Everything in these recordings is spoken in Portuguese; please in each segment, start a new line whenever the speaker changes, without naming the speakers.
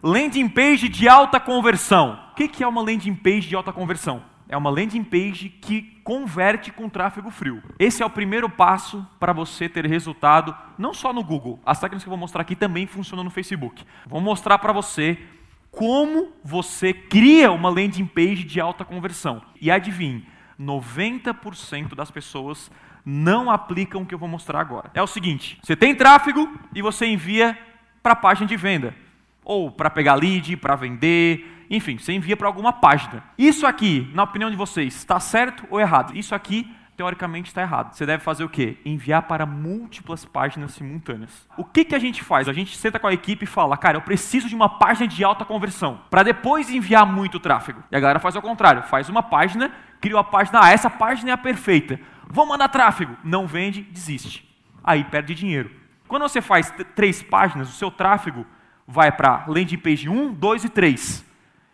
Landing page de alta conversão. O que é uma landing page de alta conversão? É uma landing page que converte com tráfego frio. Esse é o primeiro passo para você ter resultado, não só no Google. As técnicas que eu vou mostrar aqui também funcionam no Facebook. Vou mostrar para você como você cria uma landing page de alta conversão. E adivinhe, 90% das pessoas não aplicam o que eu vou mostrar agora. É o seguinte: você tem tráfego e você envia para a página de venda, ou para pegar lead, para vender, enfim, você envia para alguma página. Isso aqui, na opinião de vocês, está certo ou errado? Isso aqui teoricamente está errado. Você deve fazer o quê? Enviar para múltiplas páginas simultâneas. O que, que a gente faz? A gente senta com a equipe e fala, cara, eu preciso de uma página de alta conversão, para depois enviar muito tráfego. E a galera faz o contrário, faz uma página, cria uma página, ah, essa página é a perfeita. Vamos mandar tráfego. Não vende, desiste. Aí perde dinheiro. Quando você faz três páginas, o seu tráfego vai para landing page 1, 2 e 3.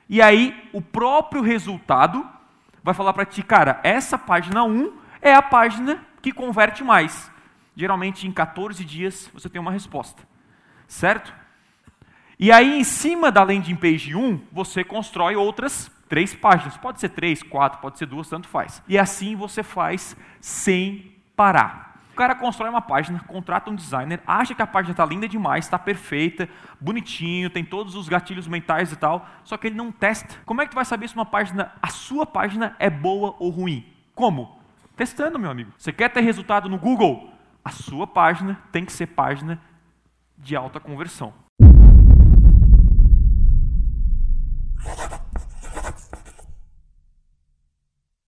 E aí o próprio resultado vai falar para ti, cara, essa página 1 é a página que converte mais. Geralmente em 14 dias você tem uma resposta. Certo? E aí, em cima da landing page 1, você constrói outras três páginas. Pode ser três, quatro, pode ser duas, tanto faz. E assim você faz sem parar. O cara constrói uma página, contrata um designer, acha que a página está linda demais, está perfeita, bonitinho, tem todos os gatilhos mentais e tal, só que ele não testa. Como é que tu vai saber se uma página, a sua página é boa ou ruim? Como? Testando, meu amigo. Você quer ter resultado no Google? A sua página tem que ser página de alta conversão.